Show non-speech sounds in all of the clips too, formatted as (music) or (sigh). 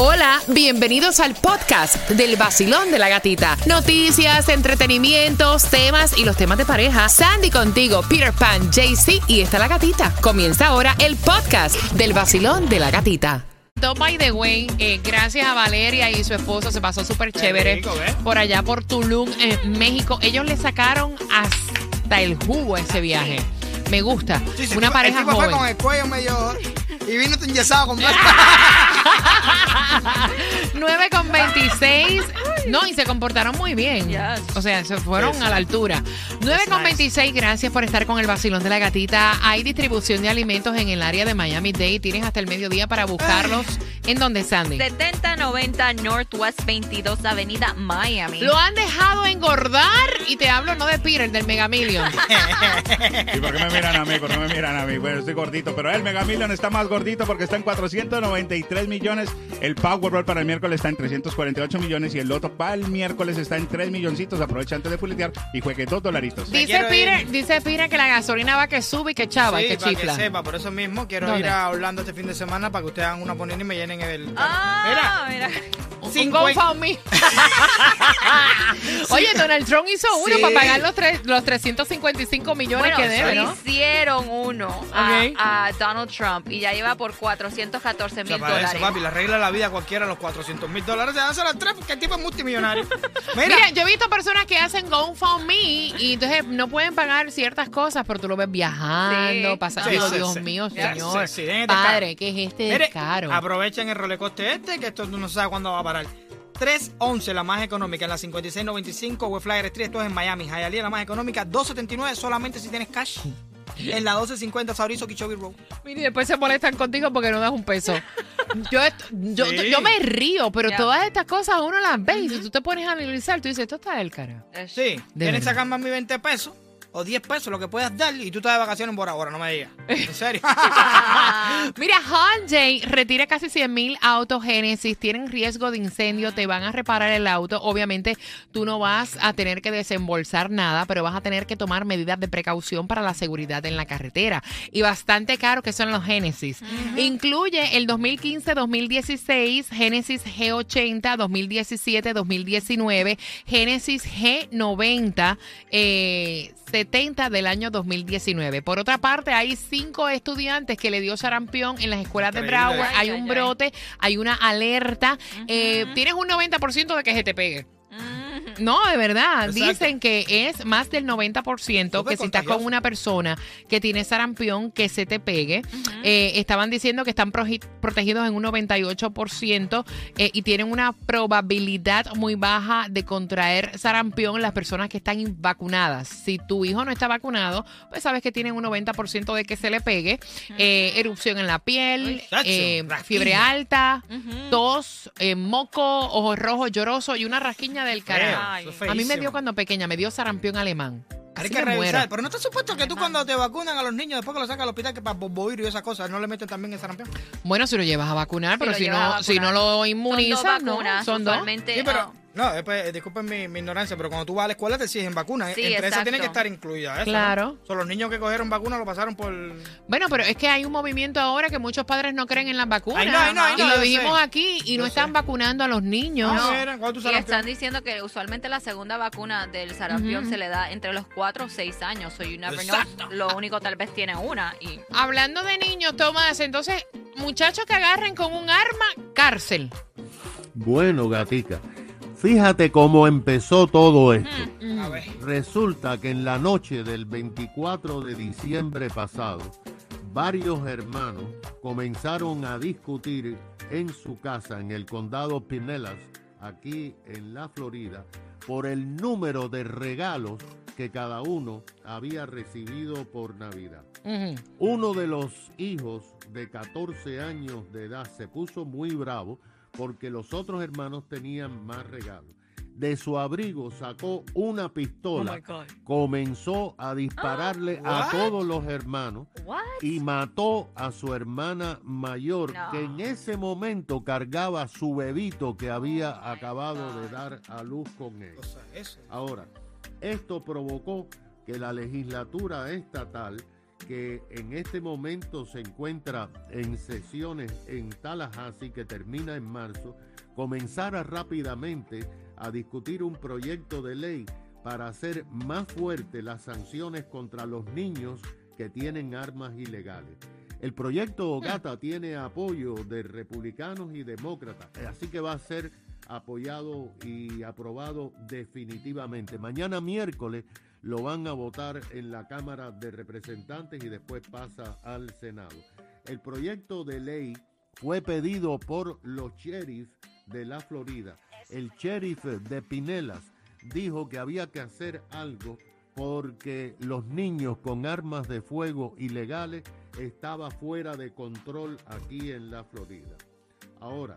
Hola, bienvenidos al podcast del vacilón de la gatita. Noticias, entretenimientos, temas y los temas de pareja. Sandy contigo, Peter Pan, JC y está la gatita. Comienza ahora el podcast del vacilón de la gatita. By the way, eh, gracias a Valeria y su esposo, se pasó súper chévere por allá por Tulum, en México. Ellos le sacaron hasta el jugo a ese viaje. Me gusta. Sí, sí, Una el pareja tipo fue con joven. el cuello medio y vino enyesado con (laughs) 9 con 26. (laughs) No, y se comportaron muy bien. Yes. O sea, se fueron a la altura. 9 con 26, gracias por estar con el vacilón de la gatita. Hay distribución de alimentos en el área de Miami-Dade. Tienes hasta el mediodía para buscarlos. ¿En dónde, Sandy? 7090 Northwest 22 Avenida Miami. Lo han dejado engordar y te hablo no de Peter, del Mega Million. (laughs) (laughs) ¿Y por qué me miran a mí? ¿Por qué me miran a mí? Bueno, estoy gordito, pero el Mega Million está más gordito porque está en 493 millones. El Powerball para el miércoles está en 348 millones y el Loto para el miércoles está en 3 milloncitos. Aprovecha antes de fuletear y juegue dos dolaritos. Dice ir. dice Peter que la gasolina va que sube y que chava y que para que chifla. sepa, por eso mismo quiero ¿Dónde? ir a Orlando este fin de semana para que ustedes hagan una ponina y me llenen el... Ah, mira. Un Cincuenta- GoFundMe. (laughs) Oye, Donald Trump hizo uno Sí. para pagar los, tres, los 355 millones Bueno, que debe, le ¿no? hicieron uno a, Ok. a Donald Trump y ya lleva por 414 O mil sea, para eso, dólares. papi, le arregla la vida a cualquiera los 400 mil dólares. Se hace las tres porque el tipo es multimillonario. (laughs) Mira, Mira, yo he visto personas que hacen GoFundMe y entonces no pueden pagar ciertas cosas, pero tú lo ves viajando, Sí. pasando. Sí, sí, Dios sí. mío, Sí, señor. sí, sí, Padre, ¿qué es este mire, caro? aprovechen el rolecoste este, que esto no se sabe cuándo va a parar. 311 la más económica en la 5695 West Flyer Street, esto es en Miami. Hialeah la más económica, 279 solamente si tienes cash. (laughs) En la 1250 Saurizo Kichobi Road. Mira, y después se molestan contigo porque no das un peso. (laughs) Yo, yo, Sí. yo me río, pero Ya. todas estas cosas uno las ve y si tú te pones a analizar, tú dices, esto está del cara. Sí, De tienes verdad. que sacar más mi 20 pesos o 10 pesos, lo que puedas dar, y tú estás de vacaciones por ahora, no me digas. (laughs) En serio. (laughs) Mira, Hyundai retira casi 100 mil autos Genesis, tienen riesgo de incendio, te van a reparar el auto. Obviamente tú no vas a tener que desembolsar nada, pero vas a tener que tomar medidas de precaución para la seguridad en la carretera. Y bastante caro que son los Genesis. Incluye el 2015-2016, Genesis G80, 2017-2019, Genesis G90, eh, 70 del año 2019. Por otra parte, hay cinco estudiantes que le dio sarampión en las escuelas de. Broward. Hay Ay, un ay, brote, hay una alerta. Eh, tienes un 90% de que se te pegue. No, de verdad. Exacto. Dicen que es más del 90% que si estás con una persona que tiene sarampión, que se te pegue. Eh, estaban diciendo que están protegidos en un 98% eh, y tienen una probabilidad muy baja de contraer sarampión las personas que están vacunadas. Si tu hijo no está vacunado, pues sabes que tienen un 90% de que se le pegue. Eh, erupción en la piel, eh, fiebre alta, tos, eh, moco, ojos rojos, lloroso y una rasquiña del carajo. Ay. Eso es A mí me dio cuando pequeña, me dio sarampión alemán. Hay que muero. Pero no está supuesto que tú cuando te vacunan a los niños, después que los sacan al hospital, que para bobovirus y esas cosas, no le meten también el sarampión. Bueno, si lo llevas a vacunar, pero si no, si no lo Son dos inmunizas, no, vacunas, son dos. usualmente, Sí, pero, ah, no, después, eh, disculpen mi, mi ignorancia, pero cuando tú vas a la escuela te exigen vacunas. Sí, Entre esas tiene que estar incluida eso. Claro. ¿no? Son los niños que cogieron vacunas lo pasaron por. Bueno, pero es que hay un movimiento ahora que muchos padres no creen en las vacunas. Ay, no, ay, no, ay, y no, lo dijimos sé. aquí y no están vacunando a los niños. ¿cuándo tú Y están diciendo que usualmente la segunda vacuna del sarampión se le da entre los 4 o 6 años. So you never Exacto. know. Lo único tal vez tiene una. Y Hablando de niños, Tomás, entonces, muchachos que agarren con un arma, cárcel. Bueno, gatica, fíjate cómo empezó todo esto. Resulta que en la noche del 24 de diciembre pasado, varios hermanos comenzaron a discutir en su casa en el condado Pinellas, aquí en la Florida, por el número de regalos que cada uno había recibido por Navidad. Uno de los hijos de 14 años de edad se puso muy bravo porque los otros hermanos tenían más regalos. De su abrigo sacó una pistola, comenzó a dispararle (gasps) a todos los hermanos What? y mató a su hermana mayor, No. que en ese momento cargaba su bebito que había acabado de dar a luz con él. O sea, eso. Ahora, esto provocó que la legislatura estatal que en este momento se encuentra en sesiones en Tallahassee, que termina en marzo, comenzara rápidamente a discutir un proyecto de ley para hacer más fuertes las sanciones contra los niños que tienen armas ilegales. El proyecto Gata tiene apoyo de republicanos y demócratas, así que va a ser apoyado y aprobado definitivamente. Mañana miércoles lo van a votar en la Cámara de Representantes y después pasa al Senado. El proyecto de ley fue pedido por los sheriffs de la Florida. El sheriff de Pinelas dijo que había que hacer algo porque los niños con armas de fuego ilegales estaba fuera de control aquí en la Florida. Ahora,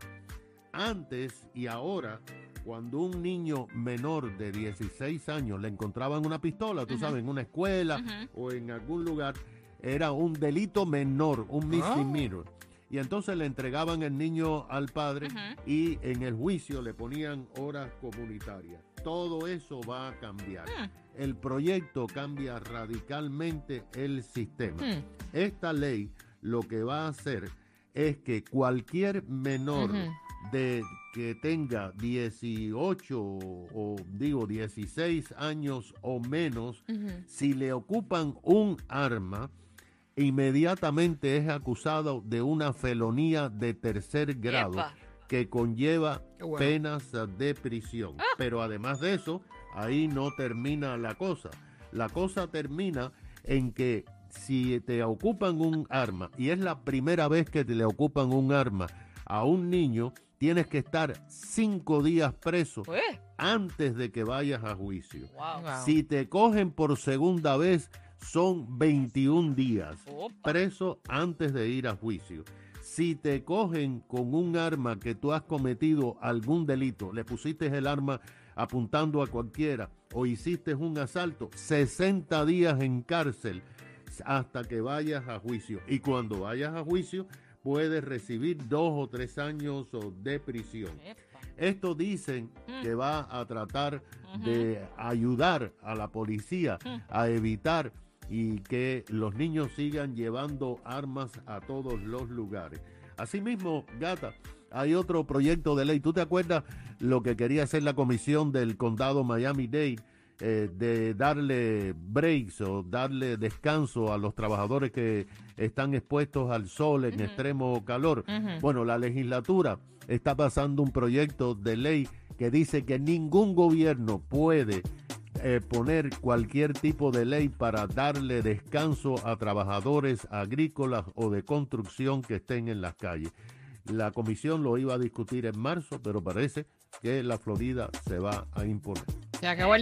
antes y ahora, cuando un niño menor de 16 años le encontraban una pistola, tú sabes, en una escuela o en algún lugar, era un delito menor, un Ah. misdemeanor. Y entonces le entregaban el niño al padre y en el juicio le ponían horas comunitarias. Todo eso va a cambiar. El proyecto cambia radicalmente el sistema. Esta ley lo que va a hacer es que cualquier menor. De que tenga 18 o digo 16 años o menos, si le ocupan un arma, inmediatamente es acusado de una felonía de tercer grado Epa. que conlleva bueno. penas de prisión. Pero además de eso, ahí no termina la cosa. La cosa termina en que si te ocupan un arma y es la primera vez que te le ocupan un arma a un niño, tienes que estar cinco días preso Pues, antes de que vayas a juicio. Wow. Si te cogen por segunda vez, son 21 días Opa. preso antes de ir a juicio. Si te cogen con un arma que tú has cometido algún delito, le pusiste el arma apuntando a cualquiera o hiciste un asalto, 60 días en cárcel hasta que vayas a juicio. Y cuando vayas a juicio, puedes recibir dos o tres años de prisión. Esto dicen Mm. que va a tratar de ayudar a la policía Mm. a evitar y que los niños sigan llevando armas a todos los lugares. Asimismo, Gata, hay otro proyecto de ley. ¿Tú te acuerdas lo que quería hacer la comisión del condado Miami-Dade? Eh, de darle breaks o darle descanso a los trabajadores que están expuestos al sol en extremo calor. Bueno, la legislatura está pasando un proyecto de ley que dice que ningún gobierno puede eh, poner cualquier tipo de ley para darle descanso a trabajadores agrícolas o de construcción que estén en las calles. La comisión lo iba a discutir en marzo, pero parece que la Florida se va a imponer. Se acabó el